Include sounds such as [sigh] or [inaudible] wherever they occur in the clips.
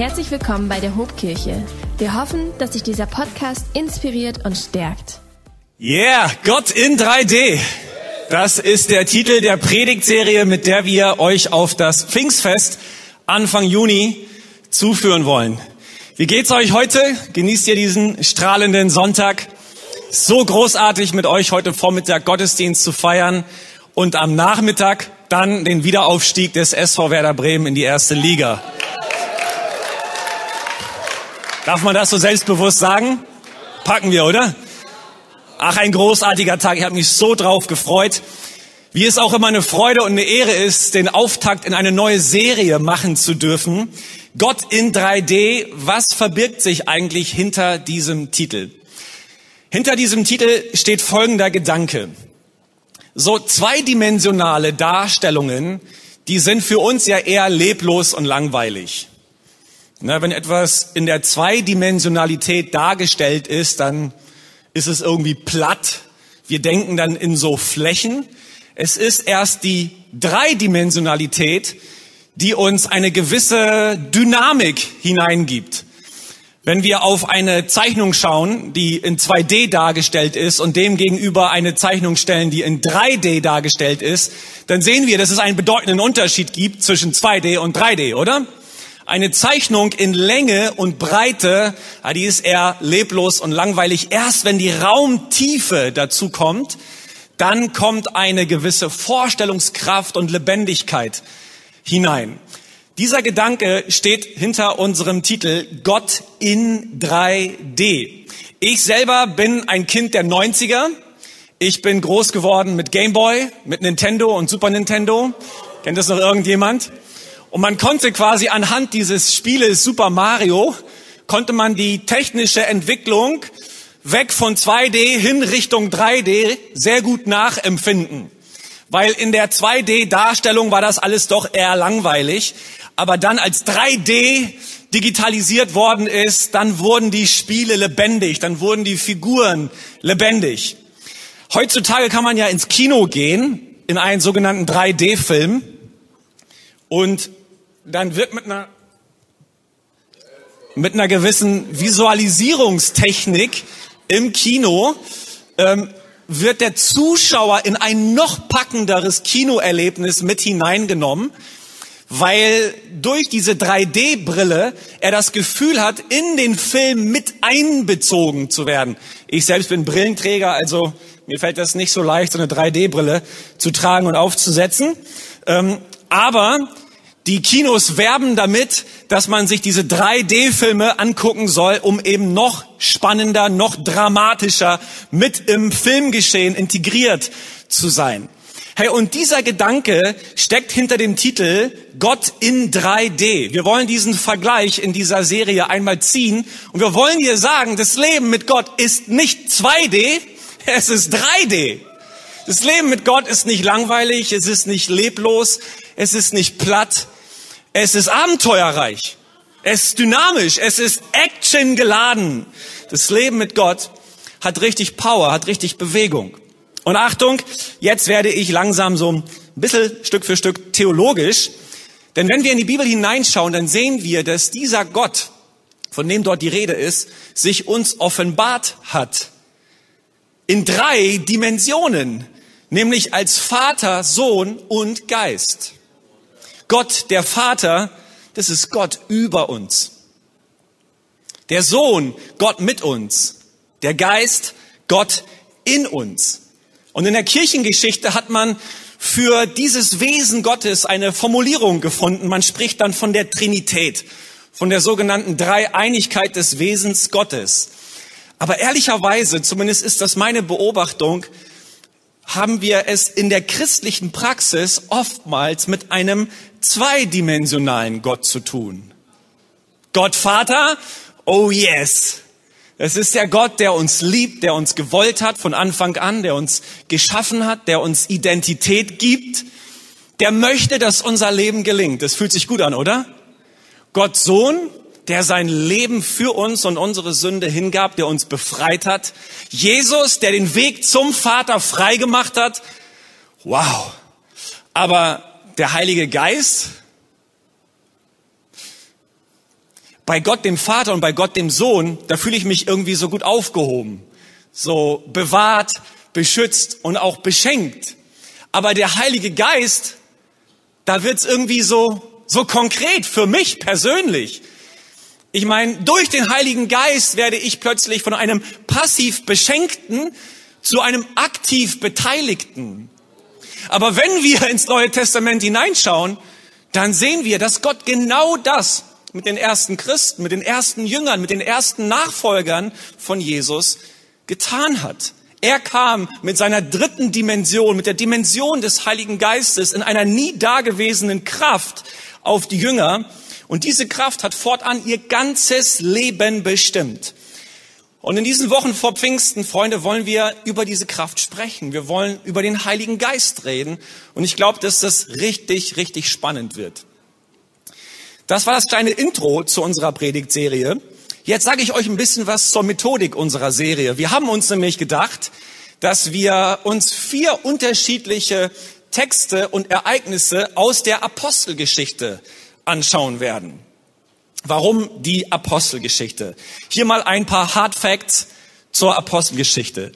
Herzlich willkommen bei der Hobkirche. Wir hoffen, dass sich dieser Podcast inspiriert und stärkt. Yeah, Gott in 3D. Das ist der Titel der Predigtserie, mit der wir euch auf das Pfingstfest Anfang Juni zuführen wollen. Wie geht's euch heute? Genießt ihr diesen strahlenden Sonntag? So großartig mit euch heute Vormittag Gottesdienst zu feiern und am Nachmittag dann den Wiederaufstieg des SV Werder Bremen in die erste Liga. Darf man das so selbstbewusst sagen? Packen wir, oder? Ach, ein großartiger Tag. Ich habe mich so drauf gefreut. Wie es auch immer eine Freude und eine Ehre ist, den Auftakt in eine neue Serie machen zu dürfen. Gott in 3D. Was verbirgt sich eigentlich hinter diesem Titel? Hinter diesem Titel steht folgender Gedanke. So zweidimensionale Darstellungen, die sind für uns ja eher leblos und langweilig. Na, wenn etwas in der Zweidimensionalität dargestellt ist, dann ist es irgendwie platt. Wir denken dann in so Flächen. Es ist erst die Dreidimensionalität, die uns eine gewisse Dynamik hineingibt. Wenn wir auf eine Zeichnung schauen, die in 2D dargestellt ist und dem gegenüber eine Zeichnung stellen, die in 3D dargestellt ist, dann sehen wir, dass es einen bedeutenden Unterschied gibt zwischen 2D und 3D, oder? Eine Zeichnung in Länge und Breite, die ist eher leblos und langweilig. Erst wenn die Raumtiefe dazu kommt, dann kommt eine gewisse Vorstellungskraft und Lebendigkeit hinein. Dieser Gedanke steht hinter unserem Titel Gott in 3D. Ich selber bin ein Kind der 90er. Ich bin groß geworden mit Game Boy, mit Nintendo und Super Nintendo. Kennt das noch irgendjemand? Und man konnte quasi anhand dieses Spieles Super Mario, konnte man die technische Entwicklung weg von 2D hin Richtung 3D sehr gut nachempfinden. Weil in der 2D-Darstellung war das alles doch eher langweilig aber dann als 3D digitalisiert worden ist, dann wurden die Spiele lebendig, dann wurden die Figuren lebendig. Heutzutage kann man ja ins Kino gehen, in einen sogenannten 3D-Film, und dann wird mit einer, mit einer gewissen Visualisierungstechnik im Kino ähm, wird der Zuschauer in ein noch packenderes Kinoerlebnis mit hineingenommen weil durch diese 3D-Brille er das Gefühl hat, in den Film mit einbezogen zu werden. Ich selbst bin Brillenträger, also mir fällt das nicht so leicht, so eine 3D-Brille zu tragen und aufzusetzen. Ähm, aber die Kinos werben damit, dass man sich diese 3D-Filme angucken soll, um eben noch spannender, noch dramatischer mit im Filmgeschehen integriert zu sein. Hey, und dieser Gedanke steckt hinter dem Titel Gott in 3D. Wir wollen diesen Vergleich in dieser Serie einmal ziehen und wir wollen dir sagen, das Leben mit Gott ist nicht 2D, es ist 3D. Das Leben mit Gott ist nicht langweilig, es ist nicht leblos, es ist nicht platt, es ist abenteuerreich, es ist dynamisch, es ist Action geladen. Das Leben mit Gott hat richtig Power, hat richtig Bewegung. Und Achtung, jetzt werde ich langsam so ein bisschen Stück für Stück theologisch. Denn wenn wir in die Bibel hineinschauen, dann sehen wir, dass dieser Gott, von dem dort die Rede ist, sich uns offenbart hat. In drei Dimensionen, nämlich als Vater, Sohn und Geist. Gott, der Vater, das ist Gott über uns. Der Sohn, Gott mit uns. Der Geist, Gott in uns. Und in der Kirchengeschichte hat man für dieses Wesen Gottes eine Formulierung gefunden. Man spricht dann von der Trinität, von der sogenannten Dreieinigkeit des Wesens Gottes. Aber ehrlicherweise, zumindest ist das meine Beobachtung, haben wir es in der christlichen Praxis oftmals mit einem zweidimensionalen Gott zu tun. Gott Vater, oh yes, es ist der Gott, der uns liebt, der uns gewollt hat von Anfang an, der uns geschaffen hat, der uns Identität gibt, der möchte, dass unser Leben gelingt. Das fühlt sich gut an, oder? Gott Sohn, der sein Leben für uns und unsere Sünde hingab, der uns befreit hat. Jesus, der den Weg zum Vater freigemacht hat. Wow. Aber der Heilige Geist, bei Gott dem Vater und bei Gott dem Sohn, da fühle ich mich irgendwie so gut aufgehoben, so bewahrt, beschützt und auch beschenkt. Aber der Heilige Geist, da wird's irgendwie so, so konkret für mich persönlich. Ich meine, durch den Heiligen Geist werde ich plötzlich von einem passiv Beschenkten zu einem aktiv Beteiligten. Aber wenn wir ins Neue Testament hineinschauen, dann sehen wir, dass Gott genau das mit den ersten Christen, mit den ersten Jüngern, mit den ersten Nachfolgern von Jesus getan hat. Er kam mit seiner dritten Dimension, mit der Dimension des Heiligen Geistes in einer nie dagewesenen Kraft auf die Jünger. Und diese Kraft hat fortan ihr ganzes Leben bestimmt. Und in diesen Wochen vor Pfingsten, Freunde, wollen wir über diese Kraft sprechen. Wir wollen über den Heiligen Geist reden. Und ich glaube, dass das richtig, richtig spannend wird. Das war das kleine Intro zu unserer Predigtserie. Jetzt sage ich euch ein bisschen was zur Methodik unserer Serie. Wir haben uns nämlich gedacht, dass wir uns vier unterschiedliche Texte und Ereignisse aus der Apostelgeschichte anschauen werden. Warum die Apostelgeschichte? Hier mal ein paar Hard Facts zur Apostelgeschichte.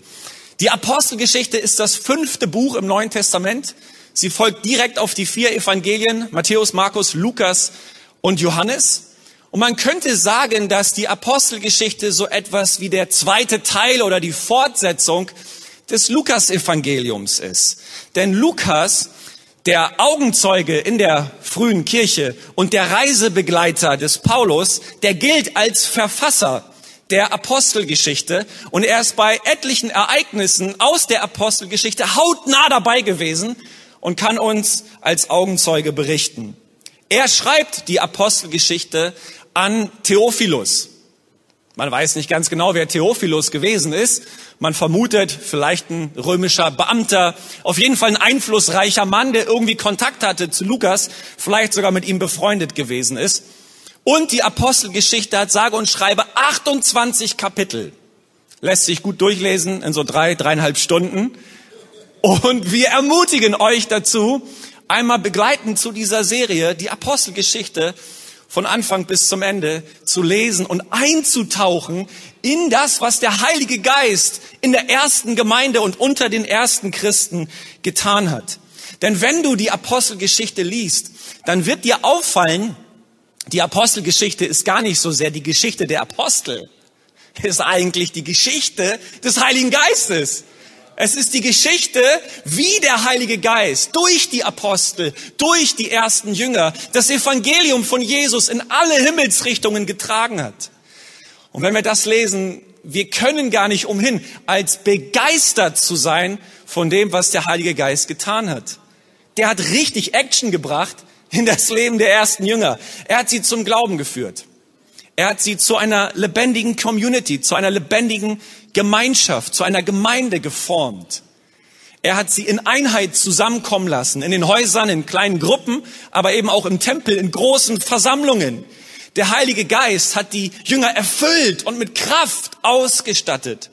Die Apostelgeschichte ist das fünfte Buch im Neuen Testament. Sie folgt direkt auf die vier Evangelien, Matthäus, Markus, Lukas und Johannes. Und man könnte sagen, dass die Apostelgeschichte so etwas wie der zweite Teil oder die Fortsetzung des Lukas-Evangeliums ist. Denn Lukas der Augenzeuge in der frühen Kirche und der Reisebegleiter des Paulus, der gilt als Verfasser der Apostelgeschichte und er ist bei etlichen Ereignissen aus der Apostelgeschichte hautnah dabei gewesen und kann uns als Augenzeuge berichten. Er schreibt die Apostelgeschichte an Theophilus. Man weiß nicht ganz genau, wer Theophilus gewesen ist. Man vermutet vielleicht ein römischer Beamter, auf jeden Fall ein einflussreicher Mann, der irgendwie Kontakt hatte zu Lukas, vielleicht sogar mit ihm befreundet gewesen ist. Und die Apostelgeschichte hat sage und schreibe 28 Kapitel. Lässt sich gut durchlesen in so drei, dreieinhalb Stunden. Und wir ermutigen euch dazu, einmal begleitend zu dieser Serie, die Apostelgeschichte von Anfang bis zum Ende zu lesen und einzutauchen in das, was der Heilige Geist in der ersten Gemeinde und unter den ersten Christen getan hat. Denn wenn du die Apostelgeschichte liest, dann wird dir auffallen, die Apostelgeschichte ist gar nicht so sehr die Geschichte der Apostel, [laughs] ist eigentlich die Geschichte des Heiligen Geistes. Es ist die Geschichte, wie der Heilige Geist durch die Apostel, durch die ersten Jünger das Evangelium von Jesus in alle Himmelsrichtungen getragen hat. Und wenn wir das lesen, wir können gar nicht umhin, als begeistert zu sein von dem, was der Heilige Geist getan hat. Der hat richtig Action gebracht in das Leben der ersten Jünger. Er hat sie zum Glauben geführt. Er hat sie zu einer lebendigen Community, zu einer lebendigen Gemeinschaft, zu einer Gemeinde geformt. Er hat sie in Einheit zusammenkommen lassen, in den Häusern, in kleinen Gruppen, aber eben auch im Tempel, in großen Versammlungen. Der Heilige Geist hat die Jünger erfüllt und mit Kraft ausgestattet.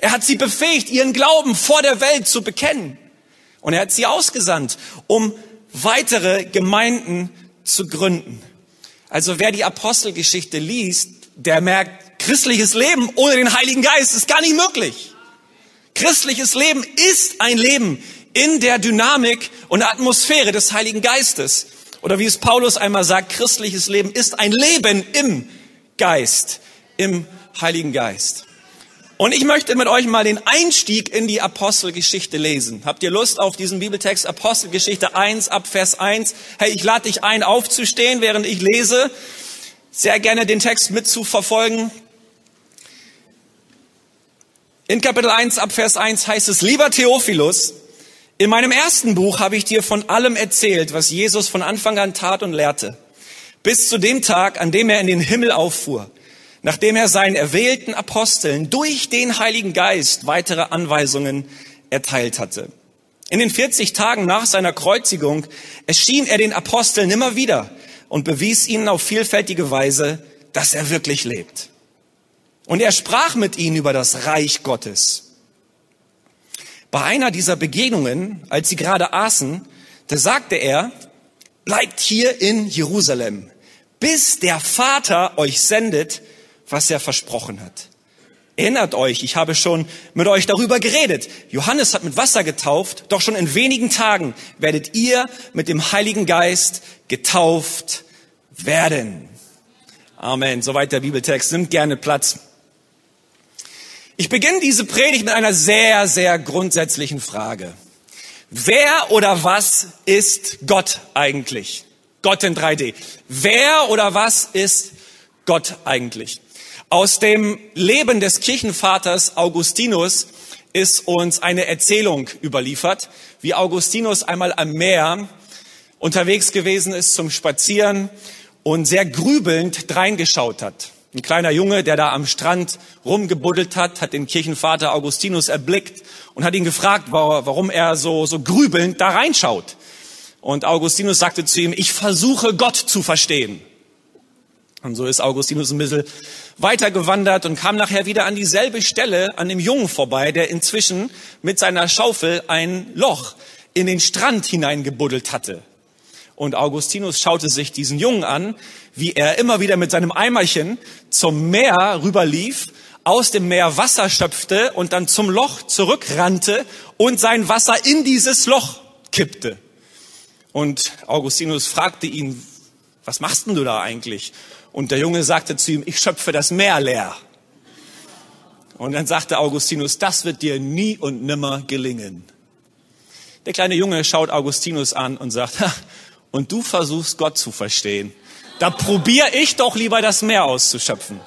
Er hat sie befähigt, ihren Glauben vor der Welt zu bekennen. Und er hat sie ausgesandt, um weitere Gemeinden zu gründen. Also wer die Apostelgeschichte liest, der merkt, christliches Leben ohne den Heiligen Geist ist gar nicht möglich. Christliches Leben ist ein Leben in der Dynamik und Atmosphäre des Heiligen Geistes. Oder wie es Paulus einmal sagt, christliches Leben ist ein Leben im Geist, im Heiligen Geist. Und ich möchte mit euch mal den Einstieg in die Apostelgeschichte lesen. Habt ihr Lust auf diesen Bibeltext Apostelgeschichte 1 ab Vers 1? Hey, ich lade dich ein, aufzustehen, während ich lese. Sehr gerne den Text mitzuverfolgen. In Kapitel 1 ab Vers 1 heißt es, lieber Theophilus, in meinem ersten Buch habe ich dir von allem erzählt, was Jesus von Anfang an tat und lehrte, bis zu dem Tag, an dem er in den Himmel auffuhr nachdem er seinen erwählten Aposteln durch den Heiligen Geist weitere Anweisungen erteilt hatte. In den 40 Tagen nach seiner Kreuzigung erschien er den Aposteln immer wieder und bewies ihnen auf vielfältige Weise, dass er wirklich lebt. Und er sprach mit ihnen über das Reich Gottes. Bei einer dieser Begegnungen, als sie gerade aßen, da sagte er, bleibt hier in Jerusalem bis der Vater euch sendet, was er versprochen hat. Erinnert euch, ich habe schon mit euch darüber geredet. Johannes hat mit Wasser getauft, doch schon in wenigen Tagen werdet ihr mit dem Heiligen Geist getauft werden. Amen. Soweit der Bibeltext. Nimmt gerne Platz. Ich beginne diese Predigt mit einer sehr, sehr grundsätzlichen Frage. Wer oder was ist Gott eigentlich? Gott in 3D. Wer oder was ist Gott eigentlich? Aus dem Leben des Kirchenvaters Augustinus ist uns eine Erzählung überliefert, wie Augustinus einmal am Meer unterwegs gewesen ist zum Spazieren und sehr grübelnd dreingeschaut hat. Ein kleiner Junge, der da am Strand rumgebuddelt hat, hat den Kirchenvater Augustinus erblickt und hat ihn gefragt, warum er so, so grübelnd da reinschaut. Und Augustinus sagte zu ihm, ich versuche Gott zu verstehen. Und so ist Augustinus ein bisschen weitergewandert und kam nachher wieder an dieselbe Stelle an dem Jungen vorbei, der inzwischen mit seiner Schaufel ein Loch in den Strand hineingebuddelt hatte. Und Augustinus schaute sich diesen Jungen an, wie er immer wieder mit seinem Eimerchen zum Meer rüberlief, aus dem Meer Wasser schöpfte und dann zum Loch zurückrannte und sein Wasser in dieses Loch kippte. Und Augustinus fragte ihn, was machst denn du da eigentlich? Und der Junge sagte zu ihm, ich schöpfe das Meer leer. Und dann sagte Augustinus, das wird dir nie und nimmer gelingen. Der kleine Junge schaut Augustinus an und sagt, und du versuchst Gott zu verstehen. Da probiere ich doch lieber das Meer auszuschöpfen.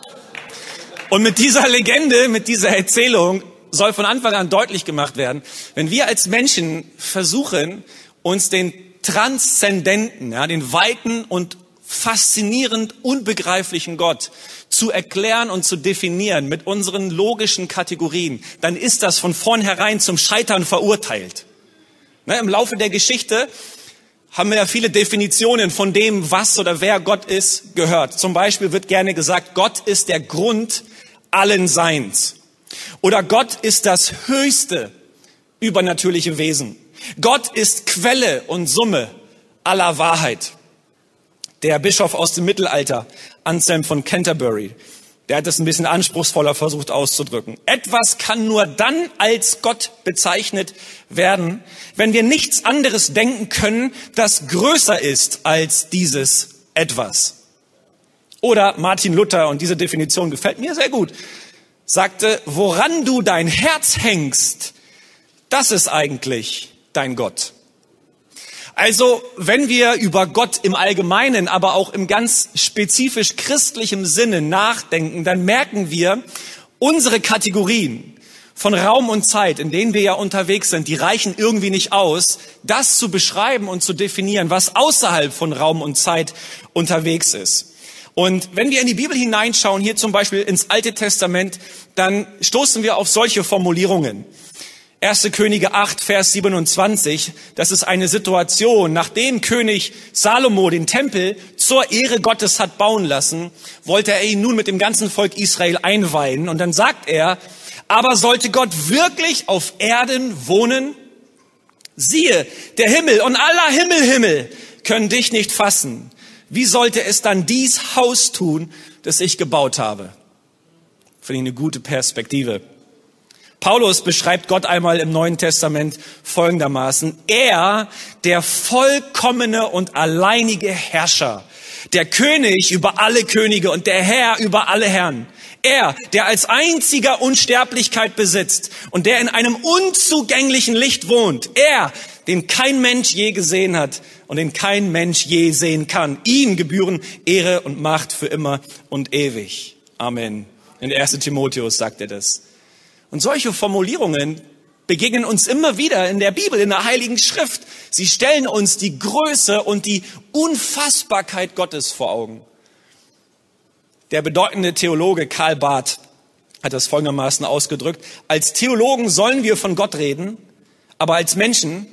Und mit dieser Legende, mit dieser Erzählung soll von Anfang an deutlich gemacht werden, wenn wir als Menschen versuchen, uns den transzendenten, ja, den weiten und faszinierend unbegreiflichen Gott zu erklären und zu definieren mit unseren logischen Kategorien, dann ist das von vornherein zum Scheitern verurteilt. Ne, Im Laufe der Geschichte haben wir ja viele Definitionen von dem, was oder wer Gott ist, gehört. Zum Beispiel wird gerne gesagt, Gott ist der Grund allen Seins. Oder Gott ist das höchste übernatürliche Wesen. Gott ist Quelle und Summe aller Wahrheit. Der Bischof aus dem Mittelalter, Anselm von Canterbury, der hat das ein bisschen anspruchsvoller versucht auszudrücken. Etwas kann nur dann als Gott bezeichnet werden, wenn wir nichts anderes denken können, das größer ist als dieses etwas. Oder Martin Luther, und diese Definition gefällt mir sehr gut, sagte, woran du dein Herz hängst, das ist eigentlich dein Gott. Also, wenn wir über Gott im Allgemeinen, aber auch im ganz spezifisch christlichen Sinne nachdenken, dann merken wir, unsere Kategorien von Raum und Zeit, in denen wir ja unterwegs sind, die reichen irgendwie nicht aus, das zu beschreiben und zu definieren, was außerhalb von Raum und Zeit unterwegs ist. Und wenn wir in die Bibel hineinschauen, hier zum Beispiel ins Alte Testament, dann stoßen wir auf solche Formulierungen. 1. Könige 8, Vers 27, das ist eine Situation, nachdem König Salomo den Tempel zur Ehre Gottes hat bauen lassen, wollte er ihn nun mit dem ganzen Volk Israel einweihen. Und dann sagt er, aber sollte Gott wirklich auf Erden wohnen? Siehe, der Himmel und aller Himmelhimmel können dich nicht fassen. Wie sollte es dann dies Haus tun, das ich gebaut habe? Finde ich eine gute Perspektive. Paulus beschreibt Gott einmal im Neuen Testament folgendermaßen. Er, der vollkommene und alleinige Herrscher, der König über alle Könige und der Herr über alle Herren. Er, der als einziger Unsterblichkeit besitzt und der in einem unzugänglichen Licht wohnt. Er, den kein Mensch je gesehen hat und den kein Mensch je sehen kann. Ihm gebühren Ehre und Macht für immer und ewig. Amen. In 1. Timotheus sagt er das. Und solche Formulierungen begegnen uns immer wieder in der Bibel, in der Heiligen Schrift. Sie stellen uns die Größe und die Unfassbarkeit Gottes vor Augen. Der bedeutende Theologe Karl Barth hat das folgendermaßen ausgedrückt. Als Theologen sollen wir von Gott reden, aber als Menschen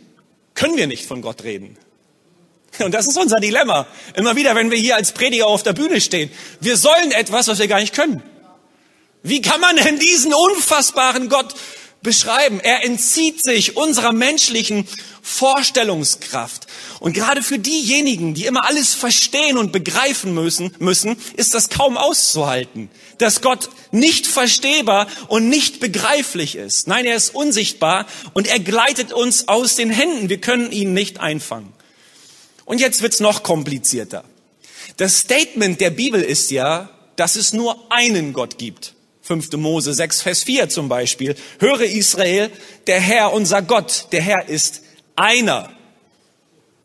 können wir nicht von Gott reden. Und das ist unser Dilemma. Immer wieder, wenn wir hier als Prediger auf der Bühne stehen. Wir sollen etwas, was wir gar nicht können. Wie kann man denn diesen unfassbaren Gott beschreiben. Er entzieht sich unserer menschlichen Vorstellungskraft. Und gerade für diejenigen, die immer alles verstehen und begreifen müssen, müssen, ist das kaum auszuhalten, dass Gott nicht verstehbar und nicht begreiflich ist. Nein, er ist unsichtbar und er gleitet uns aus den Händen. Wir können ihn nicht einfangen. Und jetzt wird's noch komplizierter. Das Statement der Bibel ist ja, dass es nur einen Gott gibt. 5. Mose 6, Vers 4 zum Beispiel. Höre Israel, der Herr, unser Gott, der Herr ist einer.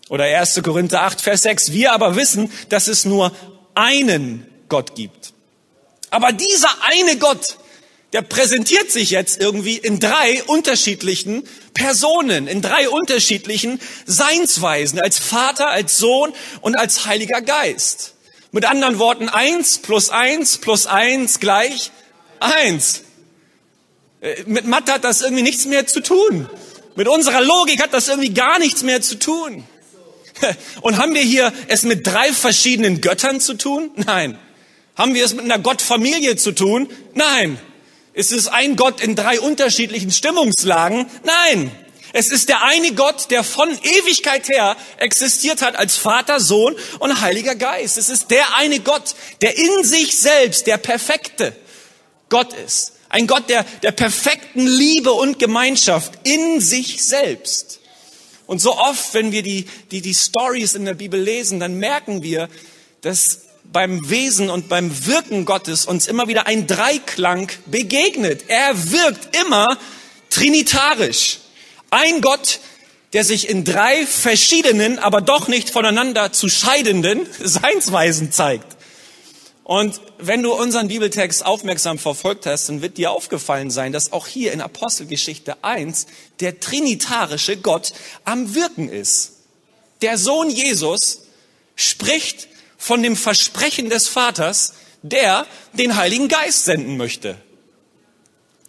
Oder 1. Korinther 8, Vers 6. Wir aber wissen, dass es nur einen Gott gibt. Aber dieser eine Gott, der präsentiert sich jetzt irgendwie in drei unterschiedlichen Personen, in drei unterschiedlichen Seinsweisen, als Vater, als Sohn und als Heiliger Geist. Mit anderen Worten, eins plus eins plus eins gleich eins. Äh, mit Mathe hat das irgendwie nichts mehr zu tun. Mit unserer Logik hat das irgendwie gar nichts mehr zu tun. [laughs] Und haben wir hier es mit drei verschiedenen Göttern zu tun? Nein. Haben wir es mit einer Gottfamilie zu tun? Nein. Ist es ein Gott in drei unterschiedlichen Stimmungslagen? Nein. Es ist der eine Gott, der von Ewigkeit her existiert hat als Vater, Sohn und Heiliger Geist. Es ist der eine Gott, der in sich selbst der perfekte Gott ist. Ein Gott der, der perfekten Liebe und Gemeinschaft in sich selbst. Und so oft, wenn wir die, die, die Stories in der Bibel lesen, dann merken wir, dass beim Wesen und beim Wirken Gottes uns immer wieder ein Dreiklang begegnet. Er wirkt immer trinitarisch. Ein Gott, der sich in drei verschiedenen, aber doch nicht voneinander zu scheidenden [laughs] Seinsweisen zeigt. Und wenn du unseren Bibeltext aufmerksam verfolgt hast, dann wird dir aufgefallen sein, dass auch hier in Apostelgeschichte 1 der trinitarische Gott am Wirken ist. Der Sohn Jesus spricht von dem Versprechen des Vaters, der den Heiligen Geist senden möchte.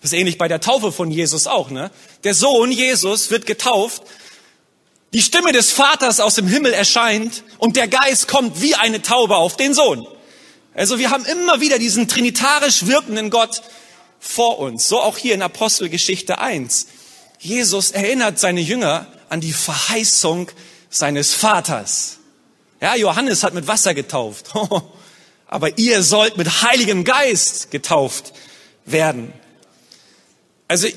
Das ist ähnlich bei der Taufe von Jesus auch, ne? Der Sohn Jesus wird getauft, die Stimme des Vaters aus dem Himmel erscheint und der Geist kommt wie eine Taube auf den Sohn. Also wir haben immer wieder diesen trinitarisch wirkenden Gott vor uns. So auch hier in Apostelgeschichte 1. Jesus erinnert seine Jünger an die Verheißung seines Vaters. Ja, Johannes hat mit Wasser getauft. [laughs] Aber ihr sollt mit Heiligem Geist getauft werden. Also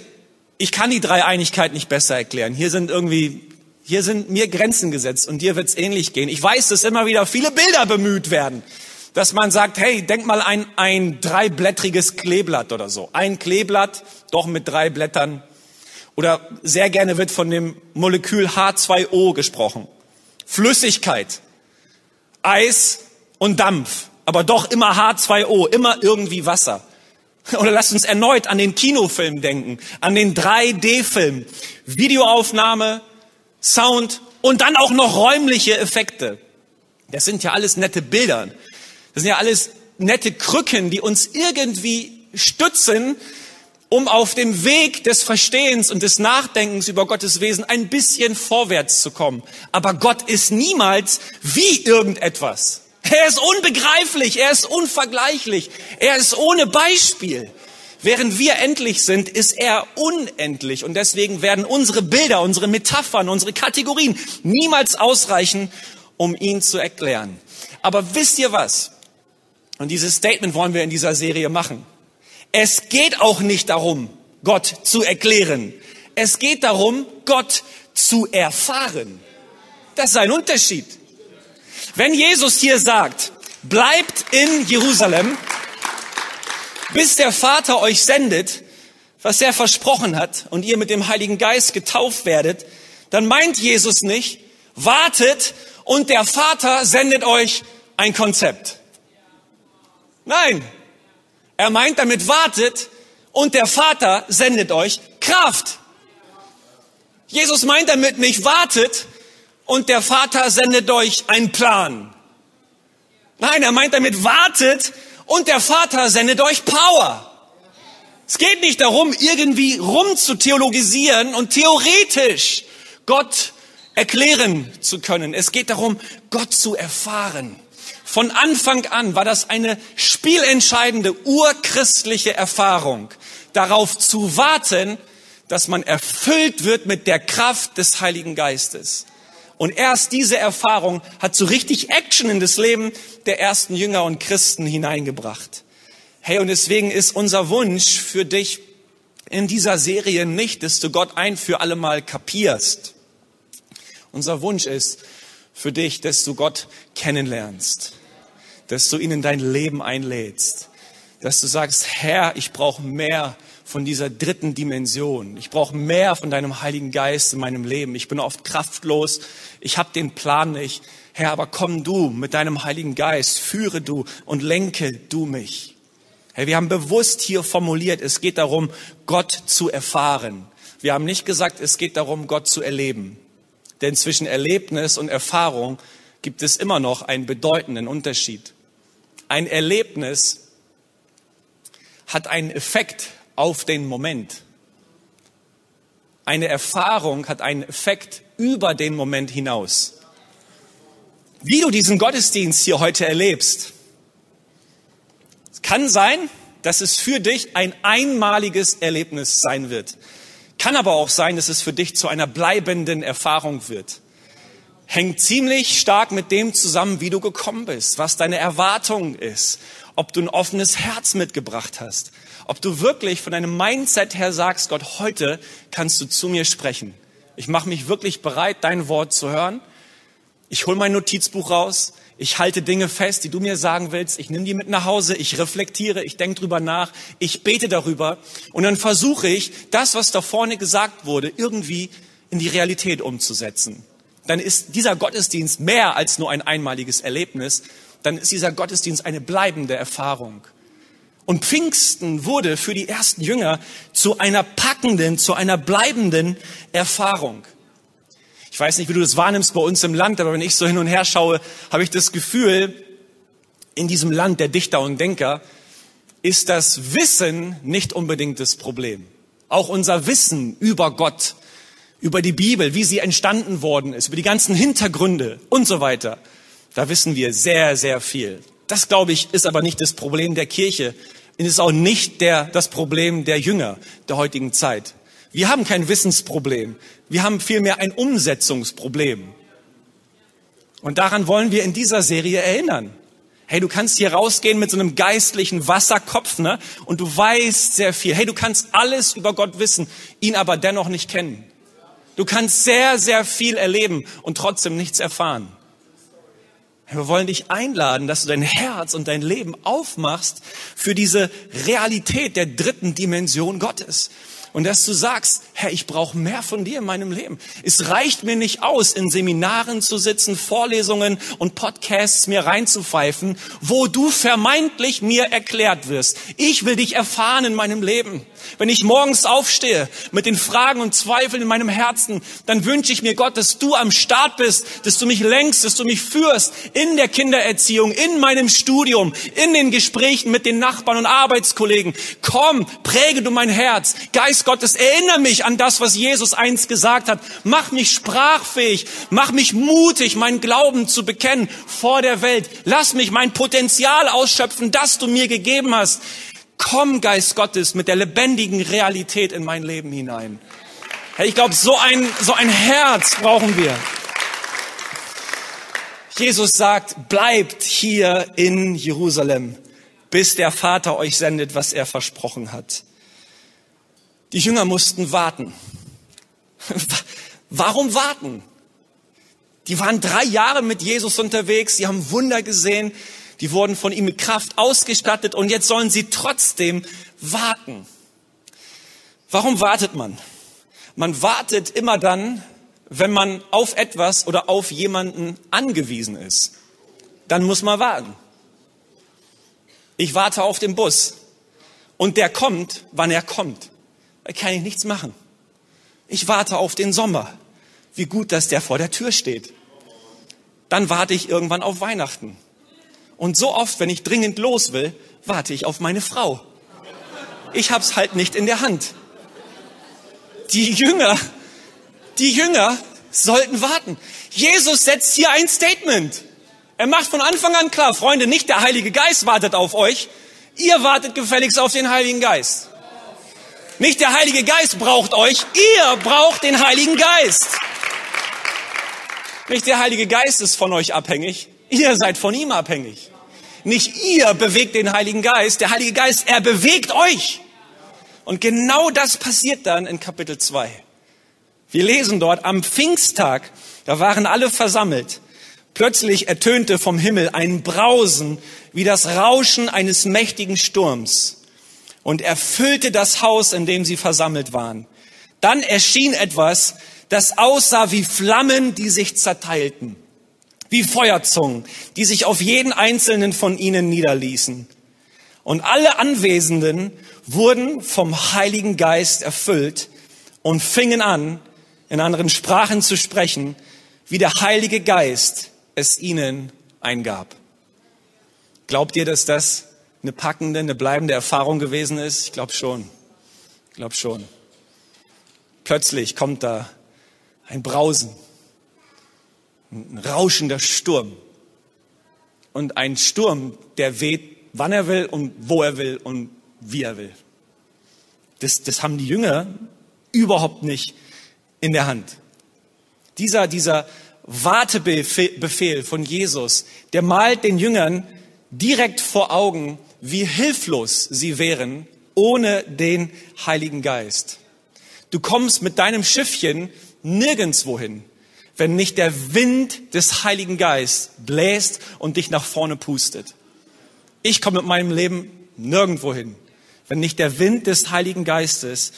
ich kann die Dreieinigkeit nicht besser erklären. Hier sind irgendwie, hier sind mir Grenzen gesetzt und dir wird es ähnlich gehen. Ich weiß, dass immer wieder viele Bilder bemüht werden dass man sagt, hey, denk mal ein, ein dreiblättriges Kleeblatt oder so. Ein Kleeblatt, doch mit drei Blättern. Oder sehr gerne wird von dem Molekül H2O gesprochen. Flüssigkeit, Eis und Dampf, aber doch immer H2O, immer irgendwie Wasser. [laughs] Oder lasst uns erneut an den Kinofilm denken, an den 3D-Film. Videoaufnahme, Sound und dann auch noch räumliche Effekte. Das sind ja alles nette Bilder. Das sind ja alles nette Krücken, die uns irgendwie stützen, um auf dem Weg des Verstehens und des Nachdenkens über Gottes Wesen ein bisschen vorwärts zu kommen. Aber Gott ist niemals wie irgendetwas. Er ist unbegreiflich, er ist unvergleichlich, er ist ohne Beispiel. Während wir endlich sind, ist er unendlich. Und deswegen werden unsere Bilder, unsere Metaphern, unsere Kategorien niemals ausreichen, um ihn zu erklären. Aber wisst ihr was? Und dieses Statement wollen wir in dieser Serie machen. Es geht auch nicht darum, Gott zu erklären. Es geht darum, Gott zu erfahren. Das ist ein Unterschied. Wenn Jesus hier sagt, bleibt in Jerusalem, bis der Vater euch sendet, was er versprochen hat und ihr mit dem Heiligen Geist getauft werdet, dann meint Jesus nicht, wartet und der Vater sendet euch ein Konzept. Nein, er meint damit wartet und der Vater sendet euch Kraft. Jesus meint damit nicht wartet und der Vater sendet euch einen Plan. Nein, er meint damit wartet und der Vater sendet euch Power. Es geht nicht darum, irgendwie rum zu theologisieren und theoretisch Gott erklären zu können. Es geht darum, Gott zu erfahren. Von Anfang an war das eine spielentscheidende urchristliche Erfahrung, darauf zu warten, dass man erfüllt wird mit der Kraft des Heiligen Geistes. Und erst diese Erfahrung hat so richtig Action in das Leben der ersten Jünger und Christen hineingebracht. Hey, und deswegen ist unser Wunsch für dich in dieser Serie nicht, dass du Gott ein für alle Mal kapierst. Unser Wunsch ist für dich, dass du Gott kennenlernst, dass du ihn in dein Leben einlädst, dass du sagst, Herr, ich brauche mehr von dieser dritten Dimension. Ich brauche mehr von deinem Heiligen Geist in meinem Leben. Ich bin oft kraftlos. Ich habe den Plan nicht. Herr, aber komm du mit deinem Heiligen Geist, führe du und lenke du mich. Herr, wir haben bewusst hier formuliert, es geht darum, Gott zu erfahren. Wir haben nicht gesagt, es geht darum, Gott zu erleben. Denn zwischen Erlebnis und Erfahrung gibt es immer noch einen bedeutenden Unterschied. Ein Erlebnis hat einen Effekt auf den Moment. Eine Erfahrung hat einen Effekt über den Moment hinaus. Wie du diesen Gottesdienst hier heute erlebst, es kann sein, dass es für dich ein einmaliges Erlebnis sein wird. Kann aber auch sein, dass es für dich zu einer bleibenden Erfahrung wird. Hängt ziemlich stark mit dem zusammen, wie du gekommen bist, was deine Erwartung ist, ob du ein offenes Herz mitgebracht hast, ob du wirklich von deinem Mindset her sagst, Gott, heute kannst du zu mir sprechen. Ich mache mich wirklich bereit, dein Wort zu hören. Ich hole mein Notizbuch raus. Ich halte Dinge fest, die du mir sagen willst. Ich nehme die mit nach Hause. Ich reflektiere. Ich denke drüber nach. Ich bete darüber. Und dann versuche ich, das, was da vorne gesagt wurde, irgendwie in die Realität umzusetzen. Dann ist dieser Gottesdienst mehr als nur ein einmaliges Erlebnis. Dann ist dieser Gottesdienst eine bleibende Erfahrung. Und Pfingsten wurde für die ersten Jünger zu einer packenden, zu einer bleibenden Erfahrung. Ich weiß nicht, wie du das wahrnimmst bei uns im Land, aber wenn ich so hin und her schaue, habe ich das Gefühl, in diesem Land der Dichter und Denker ist das Wissen nicht unbedingt das Problem. Auch unser Wissen über Gott, über die Bibel, wie sie entstanden worden ist, über die ganzen Hintergründe und so weiter, da wissen wir sehr, sehr viel. Das, glaube ich, ist aber nicht das Problem der Kirche, ist auch nicht der, das Problem der Jünger der heutigen Zeit. Wir haben kein Wissensproblem. Wir haben vielmehr ein Umsetzungsproblem. Und daran wollen wir in dieser Serie erinnern. Hey, du kannst hier rausgehen mit so einem geistlichen Wasserkopf, ne? Und du weißt sehr viel. Hey, du kannst alles über Gott wissen, ihn aber dennoch nicht kennen. Du kannst sehr, sehr viel erleben und trotzdem nichts erfahren. Wir wollen dich einladen, dass du dein Herz und dein Leben aufmachst für diese Realität der dritten Dimension Gottes. Und dass du sagst, Herr, ich brauche mehr von dir in meinem Leben. Es reicht mir nicht aus, in Seminaren zu sitzen, Vorlesungen und Podcasts mir reinzupfeifen, wo du vermeintlich mir erklärt wirst. Ich will dich erfahren in meinem Leben. Wenn ich morgens aufstehe mit den Fragen und Zweifeln in meinem Herzen, dann wünsche ich mir Gott, dass du am Start bist, dass du mich lenkst, dass du mich führst in der Kindererziehung, in meinem Studium, in den Gesprächen mit den Nachbarn und Arbeitskollegen. Komm, präge du mein Herz. Geist Gottes, erinnere mich an das, was Jesus einst gesagt hat. Mach mich sprachfähig, mach mich mutig, meinen Glauben zu bekennen vor der Welt. Lass mich mein Potenzial ausschöpfen, das du mir gegeben hast. Komm, Geist Gottes, mit der lebendigen Realität in mein Leben hinein. Ich glaube, so ein, so ein Herz brauchen wir. Jesus sagt, bleibt hier in Jerusalem, bis der Vater euch sendet, was er versprochen hat. Die Jünger mussten warten. Warum warten? Die waren drei Jahre mit Jesus unterwegs, sie haben Wunder gesehen, die wurden von ihm mit Kraft ausgestattet und jetzt sollen sie trotzdem warten. Warum wartet man? Man wartet immer dann, wenn man auf etwas oder auf jemanden angewiesen ist. Dann muss man warten. Ich warte auf den Bus und der kommt, wann er kommt. Kann ich nichts machen. Ich warte auf den Sommer. Wie gut, dass der vor der Tür steht. Dann warte ich irgendwann auf Weihnachten. Und so oft, wenn ich dringend los will, warte ich auf meine Frau. Ich hab's halt nicht in der Hand. Die Jünger, die Jünger sollten warten. Jesus setzt hier ein Statement. Er macht von Anfang an klar, Freunde, nicht der Heilige Geist wartet auf euch. Ihr wartet gefälligst auf den Heiligen Geist. Nicht der Heilige Geist braucht euch, ihr braucht den Heiligen Geist. Nicht der Heilige Geist ist von euch abhängig, ihr seid von ihm abhängig. Nicht ihr bewegt den Heiligen Geist, der Heilige Geist, er bewegt euch. Und genau das passiert dann in Kapitel 2. Wir lesen dort, am Pfingsttag, da waren alle versammelt. Plötzlich ertönte vom Himmel ein Brausen wie das Rauschen eines mächtigen Sturms und erfüllte das Haus, in dem sie versammelt waren. Dann erschien etwas, das aussah wie Flammen, die sich zerteilten, wie Feuerzungen, die sich auf jeden einzelnen von ihnen niederließen. Und alle Anwesenden wurden vom Heiligen Geist erfüllt und fingen an, in anderen Sprachen zu sprechen, wie der Heilige Geist es ihnen eingab. Glaubt ihr, dass das eine packende, eine bleibende Erfahrung gewesen ist? Ich glaube schon. Ich glaube schon. Plötzlich kommt da ein Brausen, ein rauschender Sturm. Und ein Sturm, der weht, wann er will und wo er will und wie er will. Das, das haben die Jünger überhaupt nicht in der Hand. Dieser, dieser Wartebefehl von Jesus, der malt den Jüngern direkt vor Augen, wie hilflos sie wären ohne den Heiligen Geist. Du kommst mit deinem Schiffchen nirgendswo hin, wenn nicht der Wind des Heiligen Geistes bläst und dich nach vorne pustet. Ich komme mit meinem Leben nirgendwo hin, wenn nicht der Wind des Heiligen Geistes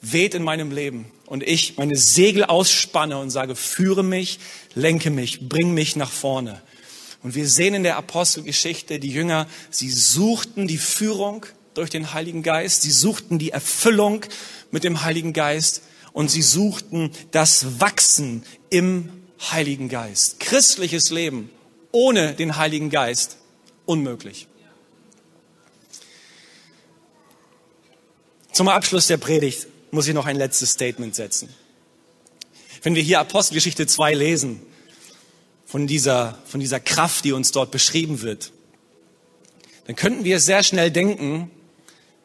weht in meinem Leben und ich meine Segel ausspanne und sage, führe mich, lenke mich, bring mich nach vorne. Und wir sehen in der Apostelgeschichte, die Jünger, sie suchten die Führung durch den Heiligen Geist, sie suchten die Erfüllung mit dem Heiligen Geist und sie suchten das Wachsen im Heiligen Geist. Christliches Leben ohne den Heiligen Geist unmöglich. Zum Abschluss der Predigt muss ich noch ein letztes Statement setzen. Wenn wir hier Apostelgeschichte 2 lesen, von dieser, von dieser Kraft, die uns dort beschrieben wird, dann könnten wir sehr schnell denken,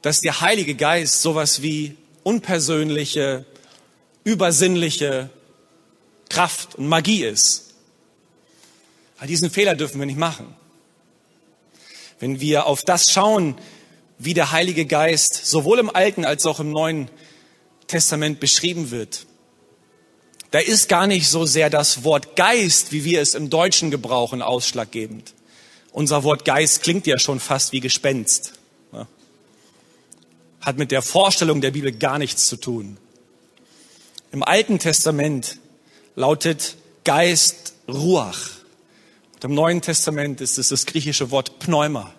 dass der Heilige Geist sowas wie unpersönliche, übersinnliche Kraft und Magie ist. Aber diesen Fehler dürfen wir nicht machen. Wenn wir auf das schauen, wie der Heilige Geist sowohl im Alten als auch im Neuen Testament beschrieben wird, da ist gar nicht so sehr das Wort Geist, wie wir es im Deutschen gebrauchen, ausschlaggebend. Unser Wort Geist klingt ja schon fast wie Gespenst. Hat mit der Vorstellung der Bibel gar nichts zu tun. Im Alten Testament lautet Geist Ruach. Und im Neuen Testament ist es das griechische Wort Pneuma.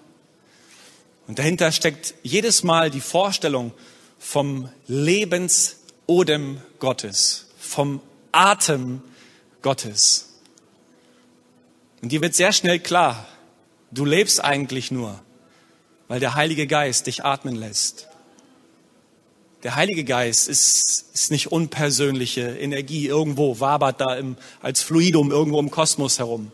Und dahinter steckt jedes Mal die Vorstellung vom Lebensodem Gottes, vom Atem Gottes. Und dir wird sehr schnell klar, du lebst eigentlich nur, weil der Heilige Geist dich atmen lässt. Der Heilige Geist ist, ist nicht unpersönliche Energie irgendwo, wabert da im, als Fluidum irgendwo im Kosmos herum.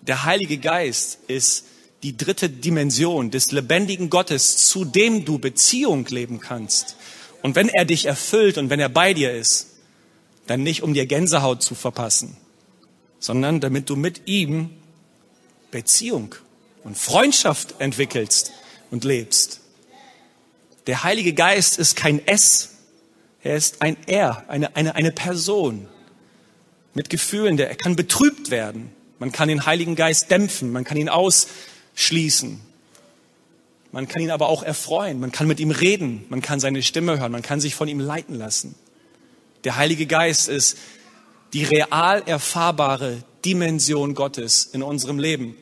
Der Heilige Geist ist die dritte Dimension des lebendigen Gottes, zu dem du Beziehung leben kannst. Und wenn er dich erfüllt und wenn er bei dir ist, dann nicht um dir Gänsehaut zu verpassen, sondern damit du mit ihm Beziehung und Freundschaft entwickelst und lebst. Der Heilige Geist ist kein S, er ist ein Er, eine, eine, eine Person mit Gefühlen, der er kann betrübt werden. Man kann den Heiligen Geist dämpfen, man kann ihn ausschließen. Man kann ihn aber auch erfreuen, man kann mit ihm reden, man kann seine Stimme hören, man kann sich von ihm leiten lassen. Der Heilige Geist ist die real erfahrbare Dimension Gottes in unserem Leben.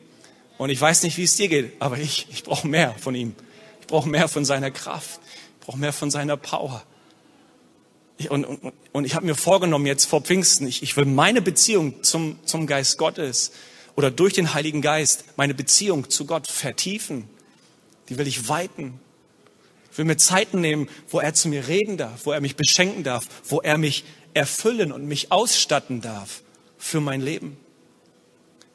Und ich weiß nicht, wie es dir geht, aber ich, ich brauche mehr von ihm. Ich brauche mehr von seiner Kraft. Ich brauche mehr von seiner Power. Ich, und, und, und ich habe mir vorgenommen jetzt vor Pfingsten, ich, ich will meine Beziehung zum, zum Geist Gottes oder durch den Heiligen Geist meine Beziehung zu Gott vertiefen. Die will ich weiten. Will mir Zeiten nehmen, wo er zu mir reden darf, wo er mich beschenken darf, wo er mich erfüllen und mich ausstatten darf für mein Leben.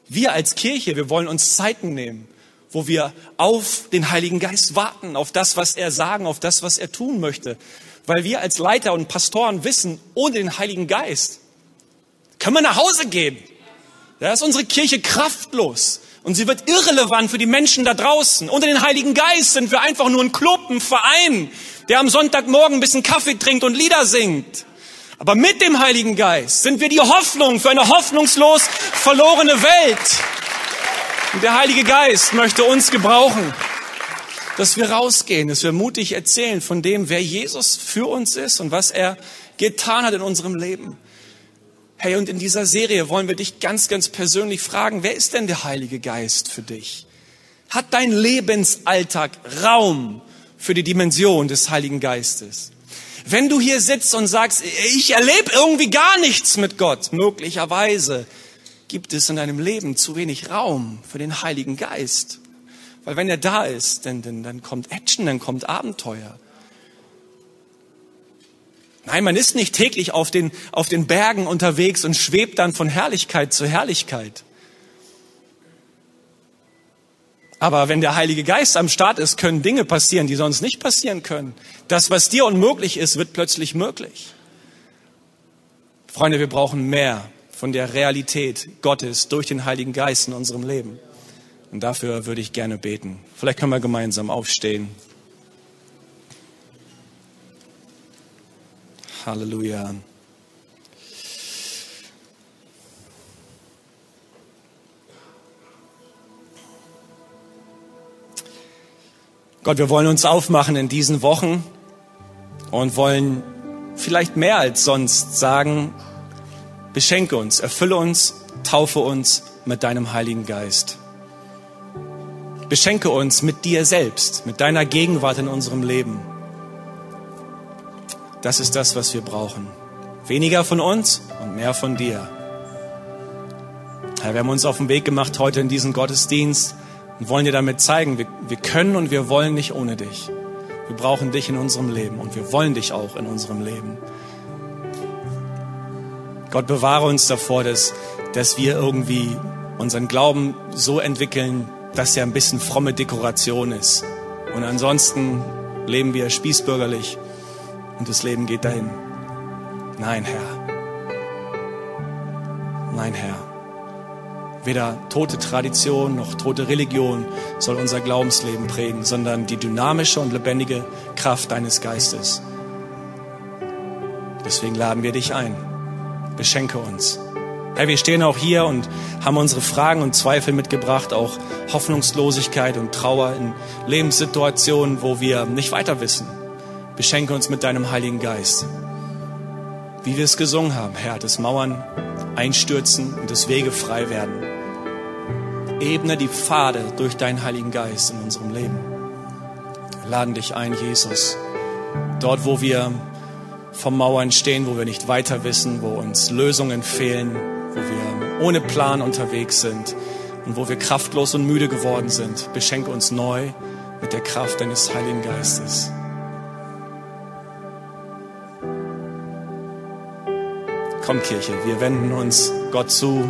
Wir als Kirche, wir wollen uns Zeiten nehmen, wo wir auf den Heiligen Geist warten, auf das, was er sagen, auf das, was er tun möchte. Weil wir als Leiter und Pastoren wissen, ohne den Heiligen Geist können wir nach Hause gehen. Da ist unsere Kirche kraftlos. Und sie wird irrelevant für die Menschen da draußen. Unter den Heiligen Geist sind wir einfach nur ein Club, ein Verein, der am Sonntagmorgen ein bisschen Kaffee trinkt und Lieder singt. Aber mit dem Heiligen Geist sind wir die Hoffnung für eine hoffnungslos verlorene Welt. Und der Heilige Geist möchte uns gebrauchen, dass wir rausgehen, dass wir mutig erzählen von dem, wer Jesus für uns ist und was er getan hat in unserem Leben. Hey, und in dieser Serie wollen wir dich ganz, ganz persönlich fragen, wer ist denn der Heilige Geist für dich? Hat dein Lebensalltag Raum für die Dimension des Heiligen Geistes? Wenn du hier sitzt und sagst, ich erlebe irgendwie gar nichts mit Gott, möglicherweise gibt es in deinem Leben zu wenig Raum für den Heiligen Geist. Weil wenn er da ist, dann, dann, dann kommt Action, dann kommt Abenteuer. Nein, man ist nicht täglich auf den, auf den Bergen unterwegs und schwebt dann von Herrlichkeit zu Herrlichkeit. Aber wenn der Heilige Geist am Start ist, können Dinge passieren, die sonst nicht passieren können. Das, was dir unmöglich ist, wird plötzlich möglich. Freunde, wir brauchen mehr von der Realität Gottes durch den Heiligen Geist in unserem Leben. Und dafür würde ich gerne beten. Vielleicht können wir gemeinsam aufstehen. Halleluja. Gott, wir wollen uns aufmachen in diesen Wochen und wollen vielleicht mehr als sonst sagen, beschenke uns, erfülle uns, taufe uns mit deinem Heiligen Geist. Beschenke uns mit dir selbst, mit deiner Gegenwart in unserem Leben. Das ist das, was wir brauchen. Weniger von uns und mehr von dir. Herr, wir haben uns auf den Weg gemacht heute in diesen Gottesdienst und wollen dir damit zeigen, wir, wir können und wir wollen nicht ohne dich. Wir brauchen dich in unserem Leben und wir wollen dich auch in unserem Leben. Gott bewahre uns davor, dass, dass wir irgendwie unseren Glauben so entwickeln, dass er ein bisschen fromme Dekoration ist. Und ansonsten leben wir spießbürgerlich und das Leben geht dahin. Nein, Herr. Nein, Herr. Weder tote Tradition noch tote Religion soll unser Glaubensleben prägen, sondern die dynamische und lebendige Kraft deines Geistes. Deswegen laden wir dich ein. Beschenke uns. Herr, wir stehen auch hier und haben unsere Fragen und Zweifel mitgebracht, auch Hoffnungslosigkeit und Trauer in Lebenssituationen, wo wir nicht weiter wissen. Beschenke uns mit deinem Heiligen Geist. Wie wir es gesungen haben, Herr, dass Mauern einstürzen und dass Wege frei werden. Ebne die Pfade durch deinen Heiligen Geist in unserem Leben. Wir laden dich ein, Jesus. Dort, wo wir vor Mauern stehen, wo wir nicht weiter wissen, wo uns Lösungen fehlen, wo wir ohne Plan unterwegs sind und wo wir kraftlos und müde geworden sind, beschenke uns neu mit der Kraft deines Heiligen Geistes. Komm, Kirche, wir wenden uns Gott zu,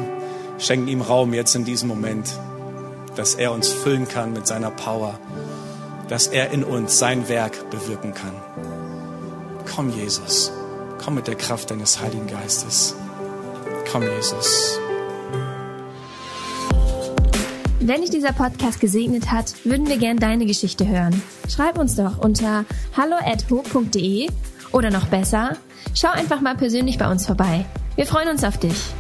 schenken ihm Raum jetzt in diesem Moment, dass er uns füllen kann mit seiner Power, dass er in uns sein Werk bewirken kann. Komm, Jesus, komm mit der Kraft deines Heiligen Geistes. Komm, Jesus. Wenn dich dieser Podcast gesegnet hat, würden wir gern deine Geschichte hören. Schreib uns doch unter hallo@ho.de oder noch besser, schau einfach mal persönlich bei uns vorbei. Wir freuen uns auf dich.